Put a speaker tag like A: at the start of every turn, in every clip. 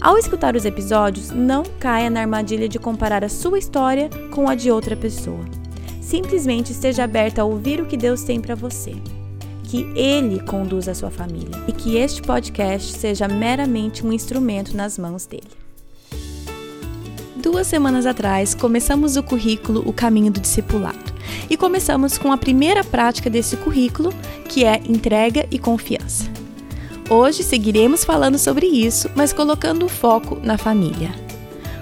A: Ao escutar os episódios, não caia na armadilha de comparar a sua história com a de outra pessoa. Simplesmente esteja aberta a ouvir o que Deus tem para você. Que Ele conduza a sua família e que este podcast seja meramente um instrumento nas mãos dele. Duas semanas atrás, começamos o currículo O Caminho do Discipulado e começamos com a primeira prática desse currículo, que é entrega e confiança. Hoje seguiremos falando sobre isso, mas colocando o foco na família.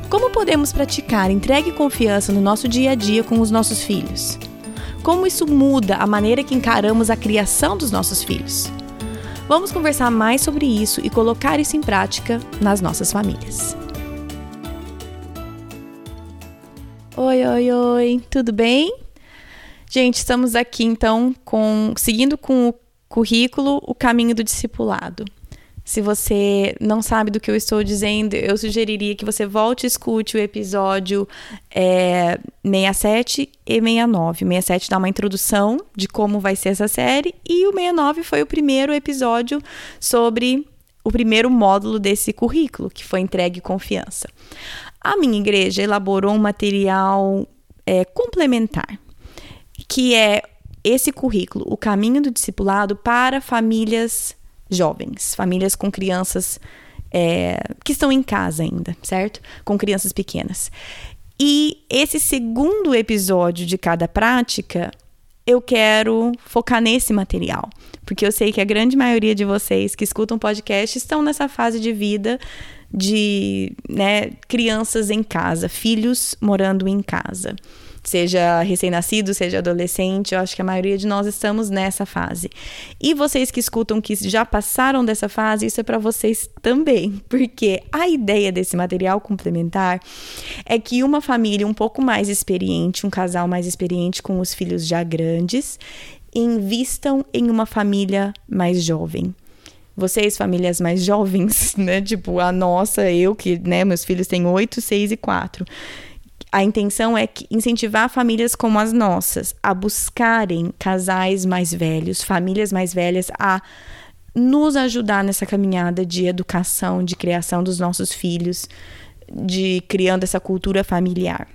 A: Como podemos praticar entrega e confiança no nosso dia a dia com os nossos filhos? Como isso muda a maneira que encaramos a criação dos nossos filhos? Vamos conversar mais sobre isso e colocar isso em prática nas nossas famílias. Oi, oi, oi, tudo bem? Gente, estamos aqui então com seguindo com o currículo, o caminho do discipulado. Se você não sabe do que eu estou dizendo, eu sugeriria que você volte e escute o episódio é, 67 e 69. O 67 dá uma introdução de como vai ser essa série, e o 69 foi o primeiro episódio sobre o primeiro módulo desse currículo, que foi entregue confiança. A minha igreja elaborou um material é, complementar, que é esse currículo, o caminho do discipulado para famílias jovens, famílias com crianças é, que estão em casa ainda, certo? Com crianças pequenas. E esse segundo episódio de cada prática, eu quero focar nesse material, porque eu sei que a grande maioria de vocês que escutam podcast estão nessa fase de vida de né, crianças em casa, filhos morando em casa seja recém-nascido, seja adolescente, eu acho que a maioria de nós estamos nessa fase. E vocês que escutam que já passaram dessa fase, isso é para vocês também, porque a ideia desse material complementar é que uma família um pouco mais experiente, um casal mais experiente com os filhos já grandes, invistam em uma família mais jovem vocês, famílias mais jovens, né? Tipo, a nossa, eu que, né, meus filhos têm 8, 6 e 4 a intenção é incentivar famílias como as nossas a buscarem casais mais velhos, famílias mais velhas a nos ajudar nessa caminhada de educação, de criação dos nossos filhos, de criando essa cultura familiar.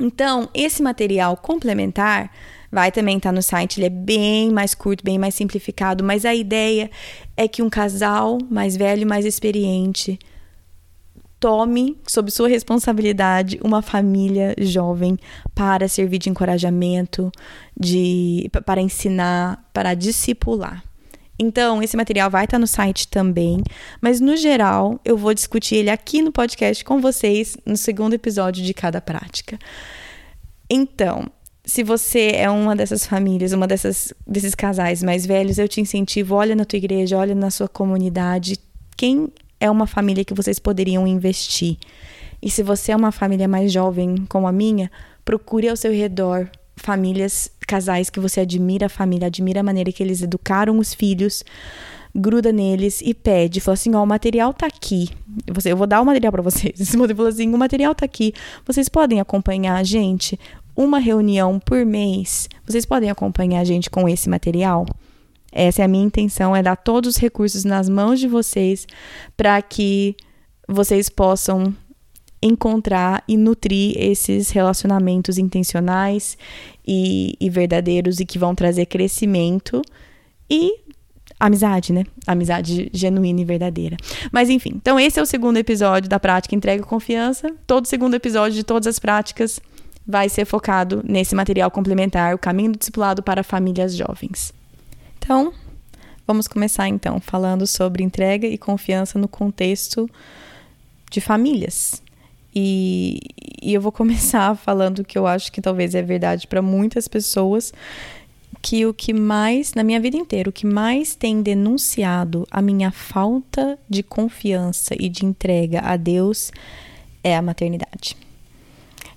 A: Então, esse material complementar vai também estar tá no site, ele é bem mais curto, bem mais simplificado, mas a ideia é que um casal mais velho, mais experiente, tome sob sua responsabilidade uma família jovem para servir de encorajamento, de para ensinar, para discipular. Então, esse material vai estar no site também, mas no geral, eu vou discutir ele aqui no podcast com vocês no segundo episódio de cada prática. Então, se você é uma dessas famílias, uma dessas desses casais mais velhos, eu te incentivo, olha na tua igreja, olha na sua comunidade, quem é uma família que vocês poderiam investir. E se você é uma família mais jovem como a minha, procure ao seu redor famílias, casais que você admira a família, admira a maneira que eles educaram os filhos, gruda neles e pede, fala assim, ó, o material tá aqui. Você, eu vou dar o material para vocês. Esse modelo falou assim, o material tá aqui. Vocês podem acompanhar a gente uma reunião por mês. Vocês podem acompanhar a gente com esse material? Essa é a minha intenção, é dar todos os recursos nas mãos de vocês para que vocês possam encontrar e nutrir esses relacionamentos intencionais e, e, verdadeiros e que vão trazer crescimento e amizade, né? Amizade genuína e verdadeira. Mas enfim, então esse é o segundo episódio da prática entrega confiança. Todo segundo episódio de todas as práticas vai ser focado nesse material complementar, o caminho do discipulado para famílias jovens. Então, vamos começar então falando sobre entrega e confiança no contexto de famílias. E, e eu vou começar falando que eu acho que talvez é verdade para muitas pessoas que o que mais, na minha vida inteira, o que mais tem denunciado a minha falta de confiança e de entrega a Deus é a maternidade.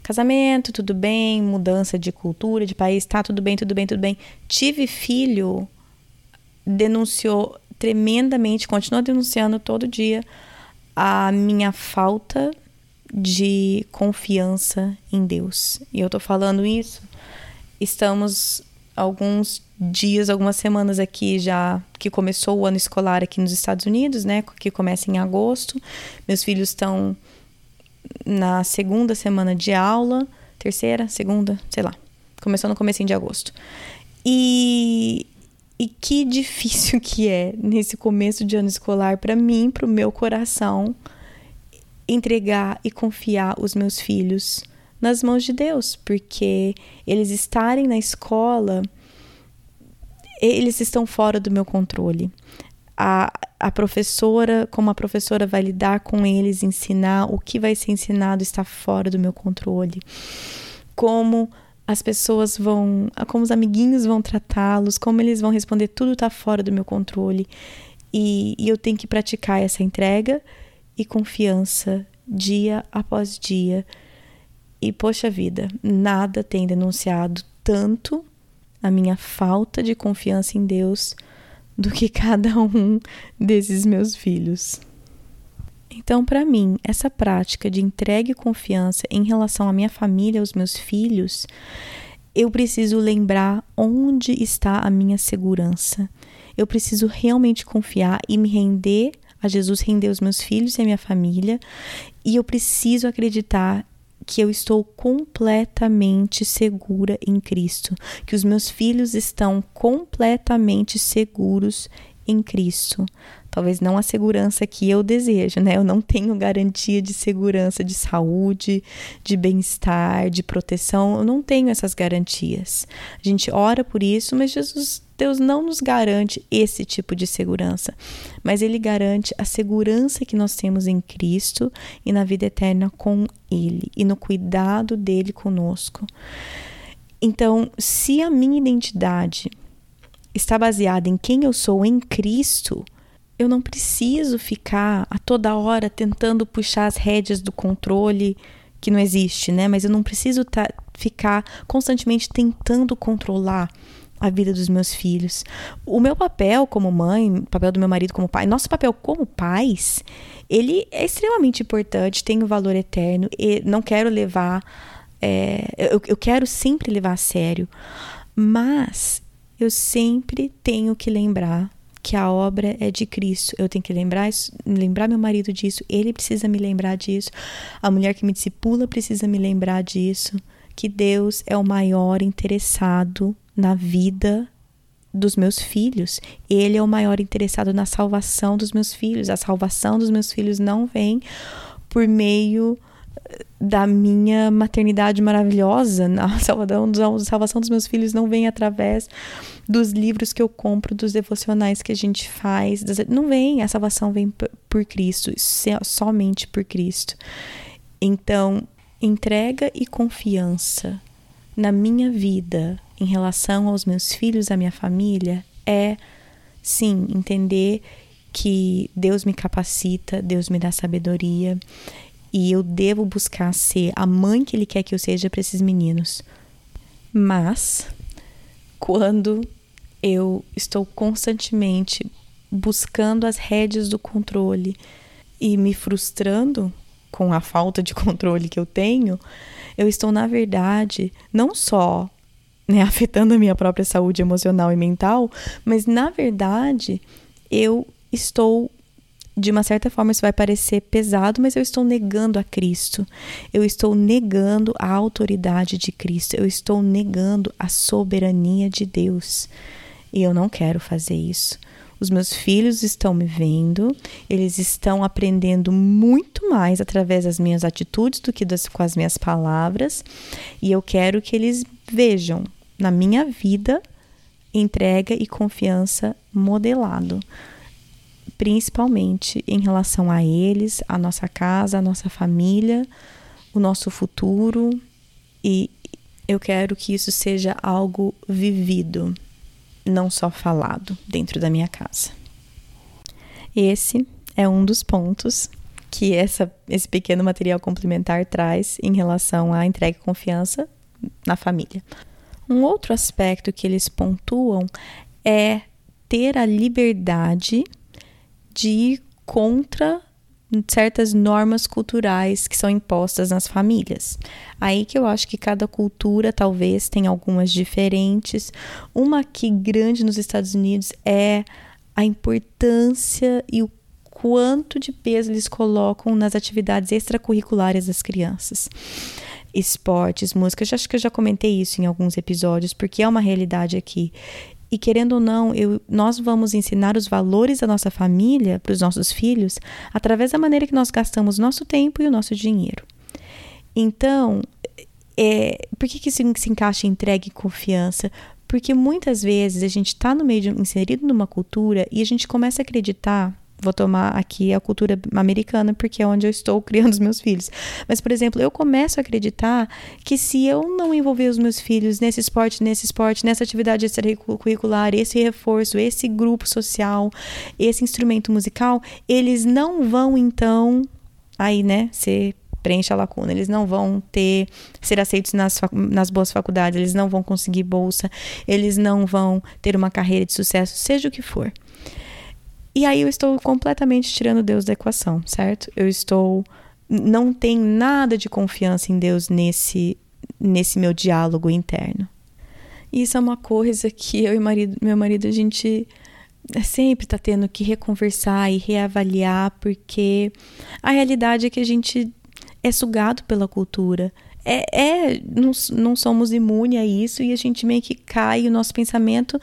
A: casamento, tudo bem, mudança de cultura, de país, tá tudo bem, tudo bem, tudo bem. Tive filho, denunciou tremendamente, continua denunciando todo dia a minha falta de confiança em Deus. E eu tô falando isso, estamos alguns dias, algumas semanas aqui já que começou o ano escolar aqui nos Estados Unidos, né, que começa em agosto. Meus filhos estão na segunda semana de aula, terceira, segunda, sei lá. Começou no começo de agosto. E, e que difícil que é nesse começo de ano escolar para mim, para o meu coração, entregar e confiar os meus filhos nas mãos de Deus, porque eles estarem na escola, eles estão fora do meu controle. A, a professora, como a professora vai lidar com eles, ensinar, o que vai ser ensinado está fora do meu controle. Como as pessoas vão, como os amiguinhos vão tratá-los, como eles vão responder, tudo está fora do meu controle. E, e eu tenho que praticar essa entrega e confiança dia após dia. E poxa vida, nada tem denunciado tanto a minha falta de confiança em Deus do que cada um desses meus filhos. Então, para mim, essa prática de entrega e confiança em relação à minha família, aos meus filhos, eu preciso lembrar onde está a minha segurança. Eu preciso realmente confiar e me render a Jesus, render os meus filhos e a minha família, e eu preciso acreditar que eu estou completamente segura em Cristo, que os meus filhos estão completamente seguros em Cristo. Talvez não a segurança que eu desejo, né? Eu não tenho garantia de segurança de saúde, de bem-estar, de proteção. Eu não tenho essas garantias. A gente ora por isso, mas Jesus Deus não nos garante esse tipo de segurança, mas Ele garante a segurança que nós temos em Cristo e na vida eterna com Ele e no cuidado dele conosco. Então, se a minha identidade está baseada em quem eu sou em Cristo, eu não preciso ficar a toda hora tentando puxar as rédeas do controle que não existe, né? Mas eu não preciso ficar constantemente tentando controlar a vida dos meus filhos. O meu papel como mãe, o papel do meu marido como pai, nosso papel como pais, ele é extremamente importante, tem um valor eterno e não quero levar, é, eu, eu quero sempre levar a sério, mas eu sempre tenho que lembrar que a obra é de Cristo. Eu tenho que lembrar, lembrar meu marido disso, ele precisa me lembrar disso, a mulher que me discipula precisa me lembrar disso, que Deus é o maior interessado na vida dos meus filhos. Ele é o maior interessado na salvação dos meus filhos. A salvação dos meus filhos não vem por meio da minha maternidade maravilhosa. A salvação, salvação dos meus filhos não vem através dos livros que eu compro, dos devocionais que a gente faz. Não vem, a salvação vem por Cristo, somente por Cristo. Então, entrega e confiança na minha vida em relação aos meus filhos, à minha família, é sim entender que Deus me capacita, Deus me dá sabedoria e eu devo buscar ser a mãe que Ele quer que eu seja para esses meninos. Mas quando eu estou constantemente buscando as rédeas do controle e me frustrando com a falta de controle que eu tenho, eu estou, na verdade, não só né, afetando a minha própria saúde emocional e mental, mas na verdade eu estou de uma certa forma isso vai parecer pesado, mas eu estou negando a Cristo. Eu estou negando a autoridade de Cristo. Eu estou negando a soberania de Deus. E eu não quero fazer isso. Os meus filhos estão me vendo, eles estão aprendendo muito mais através das minhas atitudes do que das, com as minhas palavras, e eu quero que eles vejam na minha vida entrega e confiança modelado, principalmente em relação a eles, a nossa casa, a nossa família, o nosso futuro e eu quero que isso seja algo vivido, não só falado dentro da minha casa. Esse é um dos pontos que essa, esse pequeno material complementar traz em relação à entrega e confiança na família. Um outro aspecto que eles pontuam é ter a liberdade de ir contra certas normas culturais que são impostas nas famílias. Aí que eu acho que cada cultura talvez tenha algumas diferentes. Uma que grande nos Estados Unidos é a importância e o quanto de peso eles colocam nas atividades extracurriculares das crianças. Esportes, música, já, acho que eu já comentei isso em alguns episódios, porque é uma realidade aqui. E querendo ou não, eu, nós vamos ensinar os valores da nossa família para os nossos filhos através da maneira que nós gastamos nosso tempo e o nosso dinheiro. Então, é, por que, que isso se encaixa em entrega e confiança? Porque muitas vezes a gente está no meio de, inserido numa cultura e a gente começa a acreditar vou tomar aqui a cultura americana, porque é onde eu estou criando os meus filhos. Mas, por exemplo, eu começo a acreditar que se eu não envolver os meus filhos nesse esporte, nesse esporte, nessa atividade extracurricular, esse reforço, esse grupo social, esse instrumento musical, eles não vão então aí, né, ser preenche a lacuna. Eles não vão ter ser aceitos nas, nas boas faculdades, eles não vão conseguir bolsa, eles não vão ter uma carreira de sucesso, seja o que for. E aí eu estou completamente tirando Deus da equação, certo? Eu estou não tem nada de confiança em Deus nesse nesse meu diálogo interno. Isso é uma coisa que eu e marido, meu marido a gente sempre está tendo que reconversar e reavaliar, porque a realidade é que a gente é sugado pela cultura. É, é não, não somos imunes a isso e a gente meio que cai, o nosso pensamento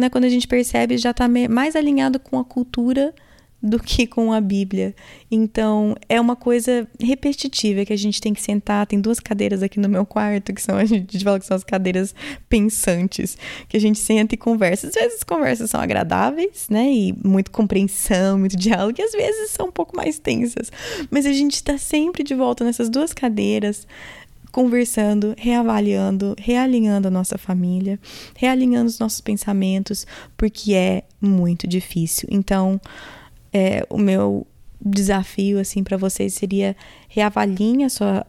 A: né, quando a gente percebe, já está mais alinhado com a cultura do que com a Bíblia. Então, é uma coisa repetitiva que a gente tem que sentar. Tem duas cadeiras aqui no meu quarto, que são, a gente fala que são as cadeiras pensantes, que a gente senta e conversa. Às vezes as conversas são agradáveis, né? E muito compreensão, muito diálogo, e às vezes são um pouco mais tensas. Mas a gente está sempre de volta nessas duas cadeiras, conversando, reavaliando, realinhando a nossa família, realinhando os nossos pensamentos, porque é muito difícil. Então, é, o meu desafio assim para vocês seria reavaliem sua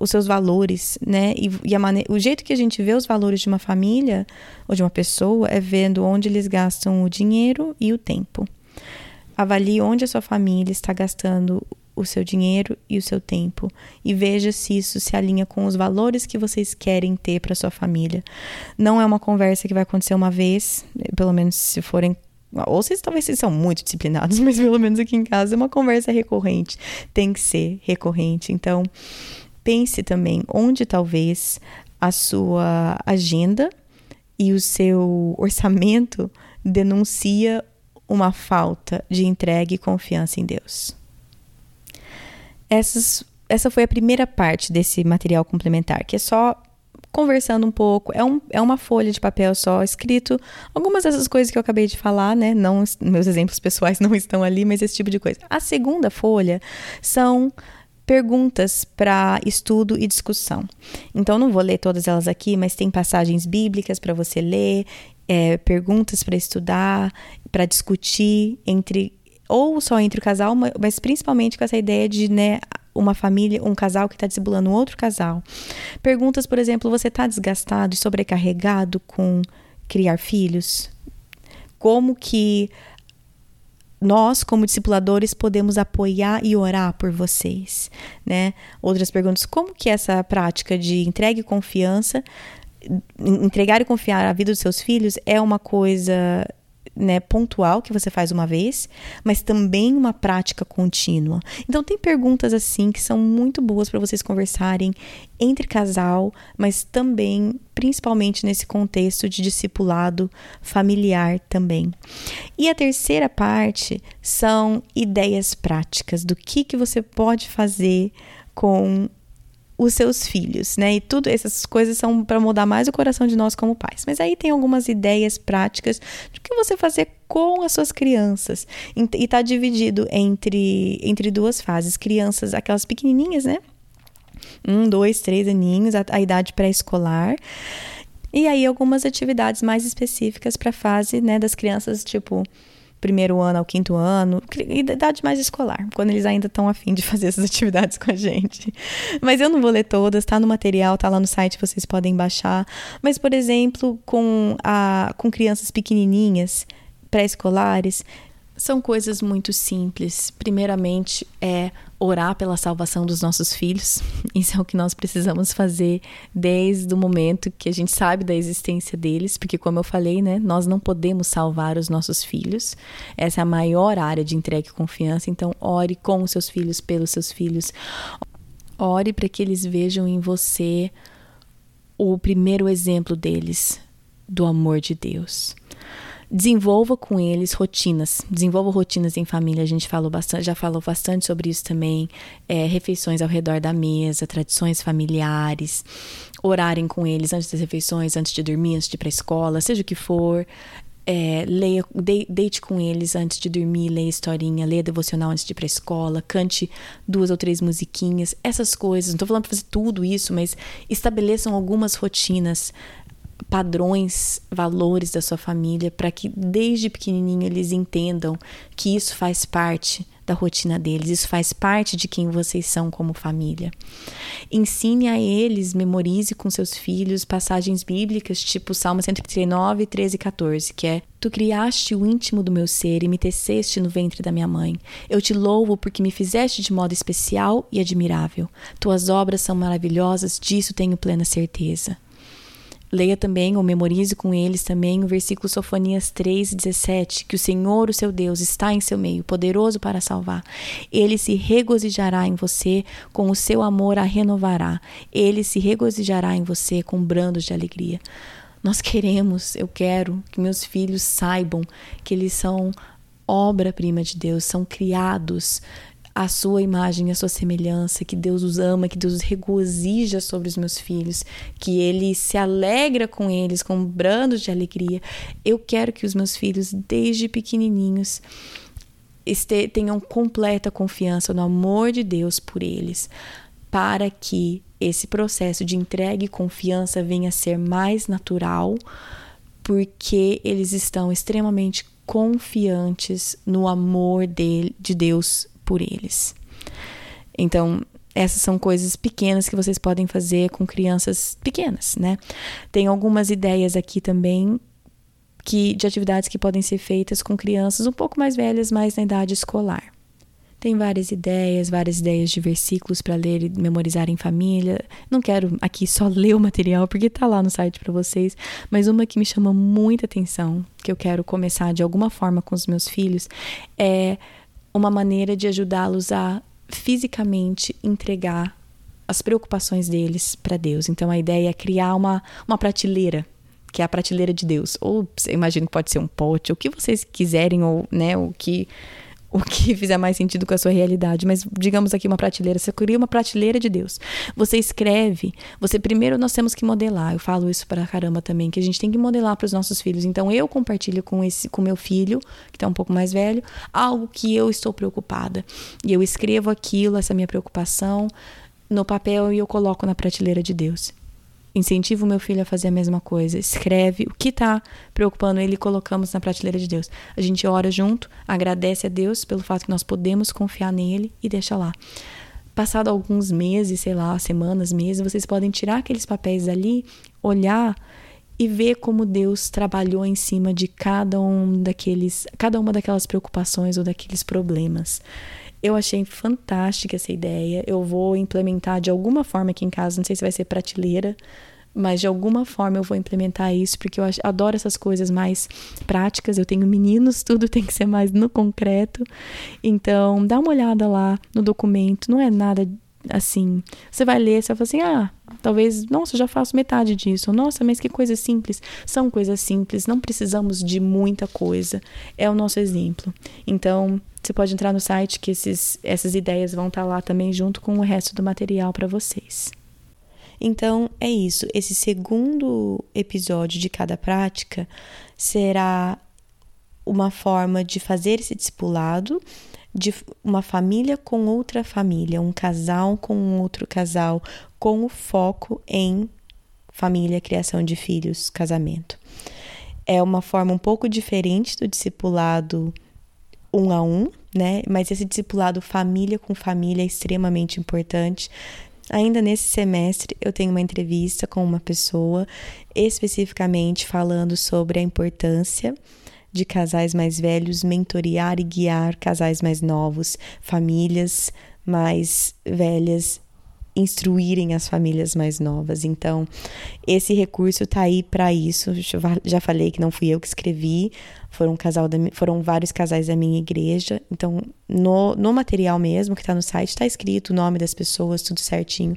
A: os seus valores, né? E, e a maneira, o jeito que a gente vê os valores de uma família ou de uma pessoa é vendo onde eles gastam o dinheiro e o tempo. Avalie onde a sua família está gastando o seu dinheiro e o seu tempo e veja se isso se alinha com os valores que vocês querem ter para sua família. Não é uma conversa que vai acontecer uma vez, pelo menos se forem ou vocês talvez vocês são muito disciplinados, mas pelo menos aqui em casa é uma conversa recorrente, tem que ser recorrente. Então, pense também onde talvez a sua agenda e o seu orçamento denuncia uma falta de entrega e confiança em Deus. Essas, essa foi a primeira parte desse material complementar, que é só conversando um pouco. É, um, é uma folha de papel só, escrito algumas dessas coisas que eu acabei de falar, né? Não, meus exemplos pessoais não estão ali, mas esse tipo de coisa. A segunda folha são perguntas para estudo e discussão. Então, não vou ler todas elas aqui, mas tem passagens bíblicas para você ler, é, perguntas para estudar, para discutir entre ou só entre o casal, mas principalmente com essa ideia de, né, uma família, um casal que está discipulando outro casal. Perguntas, por exemplo, você está desgastado e sobrecarregado com criar filhos? Como que nós, como discipuladores, podemos apoiar e orar por vocês, né? Outras perguntas, como que essa prática de entrega e confiança, entregar e confiar a vida dos seus filhos é uma coisa né, pontual que você faz uma vez, mas também uma prática contínua. Então tem perguntas assim que são muito boas para vocês conversarem entre casal, mas também principalmente nesse contexto de discipulado familiar também. E a terceira parte são ideias práticas do que que você pode fazer com os seus filhos, né? E tudo essas coisas são para mudar mais o coração de nós como pais. Mas aí tem algumas ideias práticas do que você fazer com as suas crianças. E está dividido entre, entre duas fases. Crianças, aquelas pequenininhas, né? Um, dois, três aninhos, a, a idade pré-escolar. E aí algumas atividades mais específicas para a fase, né, das crianças, tipo primeiro ano ao quinto ano, idade mais escolar, quando eles ainda estão afim de fazer essas atividades com a gente. Mas eu não vou ler todas, tá no material, tá lá no site, vocês podem baixar. Mas, por exemplo, com, a, com crianças pequenininhas, pré-escolares, são coisas muito simples. Primeiramente, é orar pela salvação dos nossos filhos. Isso é o que nós precisamos fazer desde o momento que a gente sabe da existência deles, porque como eu falei, né, nós não podemos salvar os nossos filhos. Essa é a maior área de entrega e confiança, então ore com os seus filhos, pelos seus filhos. Ore para que eles vejam em você o primeiro exemplo deles do amor de Deus desenvolva com eles rotinas, desenvolva rotinas em família. A gente falou bastante, já falou bastante sobre isso também. É, refeições ao redor da mesa, tradições familiares, orarem com eles antes das refeições, antes de dormir, antes de ir para a escola, seja o que for. É, leia, de, deite com eles antes de dormir, leia historinha, leia devocional antes de ir para a escola, cante duas ou três musiquinhas, essas coisas. Não estou falando para fazer tudo isso, mas estabeleçam algumas rotinas padrões, valores da sua família, para que desde pequenininho eles entendam que isso faz parte da rotina deles, isso faz parte de quem vocês são como família. Ensine a eles, memorize com seus filhos passagens bíblicas, tipo Salmo 139, 13 e 14, que é: Tu criaste o íntimo do meu ser e me teceste no ventre da minha mãe. Eu te louvo porque me fizeste de modo especial e admirável. Tuas obras são maravilhosas, disso tenho plena certeza. Leia também ou memorize com eles também o versículo Sofonias 3, 17, que o Senhor, o seu Deus, está em seu meio, poderoso para salvar. Ele se regozijará em você, com o seu amor a renovará. Ele se regozijará em você com brandos de alegria. Nós queremos, eu quero que meus filhos saibam que eles são obra-prima de Deus, são criados a sua imagem, a sua semelhança, que Deus os ama, que Deus os regozija sobre os meus filhos, que Ele se alegra com eles, com brandos de alegria. Eu quero que os meus filhos, desde pequenininhos, tenham completa confiança no amor de Deus por eles, para que esse processo de entrega e confiança venha a ser mais natural, porque eles estão extremamente confiantes no amor de, de Deus por eles. Então, essas são coisas pequenas que vocês podem fazer com crianças pequenas, né? Tem algumas ideias aqui também que de atividades que podem ser feitas com crianças um pouco mais velhas, mas na idade escolar. Tem várias ideias, várias ideias de versículos para ler e memorizar em família. Não quero aqui só ler o material porque está lá no site para vocês, mas uma que me chama muita atenção, que eu quero começar de alguma forma com os meus filhos, é uma maneira de ajudá-los a fisicamente entregar as preocupações deles para Deus. Então a ideia é criar uma, uma prateleira, que é a prateleira de Deus. Ou imagino que pode ser um pote, o que vocês quiserem, ou né, o que o que fizer mais sentido com a sua realidade, mas digamos aqui uma prateleira, você cria uma prateleira de Deus. Você escreve, você primeiro nós temos que modelar. Eu falo isso para caramba também, que a gente tem que modelar para os nossos filhos. Então eu compartilho com esse com meu filho, que está um pouco mais velho, algo que eu estou preocupada. E eu escrevo aquilo, essa minha preocupação no papel e eu coloco na prateleira de Deus. Incentivo meu filho a fazer a mesma coisa. Escreve o que está preocupando ele e colocamos na prateleira de Deus. A gente ora junto, agradece a Deus pelo fato que nós podemos confiar nele e deixa lá. Passado alguns meses, sei lá, semanas, meses, vocês podem tirar aqueles papéis ali, olhar e ver como Deus trabalhou em cima de cada um daqueles, cada uma daquelas preocupações ou daqueles problemas. Eu achei fantástica essa ideia. Eu vou implementar de alguma forma aqui em casa. Não sei se vai ser prateleira, mas de alguma forma eu vou implementar isso, porque eu adoro essas coisas mais práticas. Eu tenho meninos, tudo tem que ser mais no concreto. Então, dá uma olhada lá no documento. Não é nada assim. Você vai ler, você vai falar assim: ah, talvez, nossa, eu já faço metade disso. Nossa, mas que coisa simples. São coisas simples, não precisamos de muita coisa. É o nosso exemplo. Então, você pode entrar no site que esses, essas ideias vão estar lá também junto com o resto do material para vocês. Então é isso. Esse segundo episódio de cada prática será uma forma de fazer esse discipulado de uma família com outra família, um casal com outro casal, com o foco em família, criação de filhos, casamento. É uma forma um pouco diferente do discipulado um a um, né? Mas esse discipulado família com família é extremamente importante. Ainda nesse semestre, eu tenho uma entrevista com uma pessoa especificamente falando sobre a importância de casais mais velhos mentorear e guiar casais mais novos, famílias mais velhas instruírem as famílias mais novas. Então, esse recurso tá aí para isso. Já falei que não fui eu que escrevi, foram, um casal da, foram vários casais da minha igreja. Então, no, no material mesmo que tá no site, tá escrito o nome das pessoas, tudo certinho.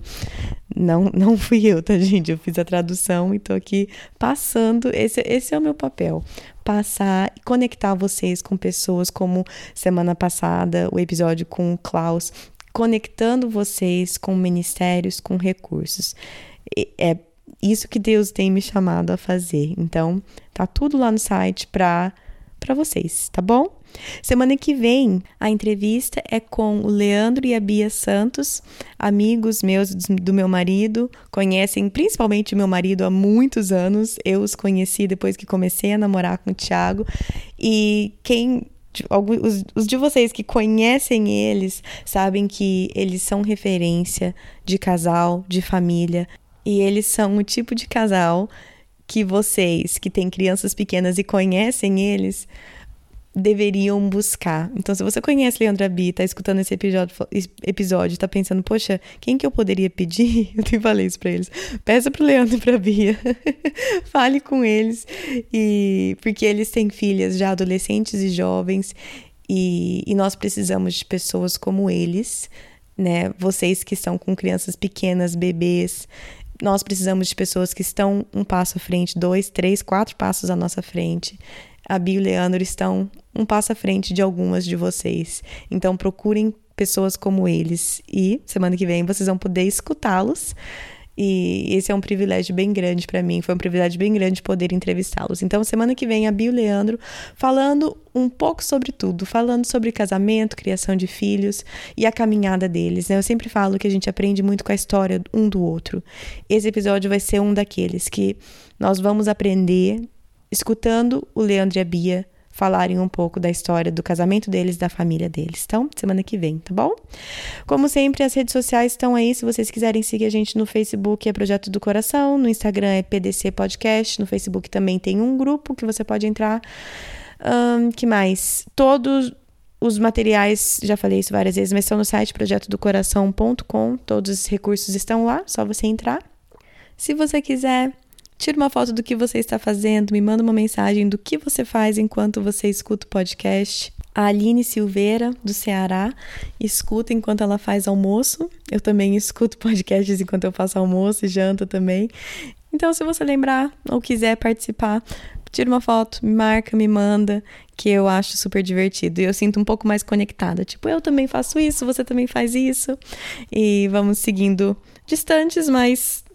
A: Não, não fui eu, tá, gente? Eu fiz a tradução e tô aqui passando. Esse, esse é o meu papel. Passar e conectar vocês com pessoas como semana passada, o episódio com o Klaus, conectando vocês com ministérios, com recursos. É isso que Deus tem me chamado a fazer. Então, tá tudo lá no site para para vocês, tá bom? Semana que vem, a entrevista é com o Leandro e a Bia Santos, amigos meus do meu marido, conhecem principalmente meu marido há muitos anos. Eu os conheci depois que comecei a namorar com o Thiago. E quem os, os de vocês que conhecem eles sabem que eles são referência de casal, de família, e eles são o tipo de casal que vocês que têm crianças pequenas e conhecem eles deveriam buscar. Então, se você conhece Leandra Bi, tá escutando esse episódio, episódio tá pensando, poxa, quem que eu poderia pedir? Eu te falei isso pra eles. Peça pro Leandro e pra Bia. Fale com eles. E porque eles têm filhas já adolescentes e jovens. E, e nós precisamos de pessoas como eles, né? Vocês que estão com crianças pequenas, bebês, nós precisamos de pessoas que estão um passo à frente, dois, três, quatro passos à nossa frente. A Bia e o Leandro estão um passo à frente de algumas de vocês. Então procurem pessoas como eles e semana que vem vocês vão poder escutá-los. E esse é um privilégio bem grande para mim, foi um privilégio bem grande poder entrevistá-los. Então, semana que vem, a Bia e o Leandro falando um pouco sobre tudo, falando sobre casamento, criação de filhos e a caminhada deles. Né? Eu sempre falo que a gente aprende muito com a história um do outro. Esse episódio vai ser um daqueles que nós vamos aprender escutando o Leandro e a Bia falarem um pouco da história do casamento deles, da família deles. Então, semana que vem, tá bom? Como sempre, as redes sociais estão aí. Se vocês quiserem seguir a gente no Facebook, é Projeto do Coração. No Instagram é PDC Podcast. No Facebook também tem um grupo que você pode entrar. Um, que mais? Todos os materiais, já falei isso várias vezes, mas estão no site projetodocoração.com. Todos os recursos estão lá, só você entrar. Se você quiser Tira uma foto do que você está fazendo, me manda uma mensagem do que você faz enquanto você escuta o podcast. A Aline Silveira, do Ceará, escuta enquanto ela faz almoço. Eu também escuto podcasts enquanto eu faço almoço e janta também. Então, se você lembrar ou quiser participar, tira uma foto, me marca, me manda, que eu acho super divertido. E eu sinto um pouco mais conectada. Tipo, eu também faço isso, você também faz isso. E vamos seguindo distantes, mas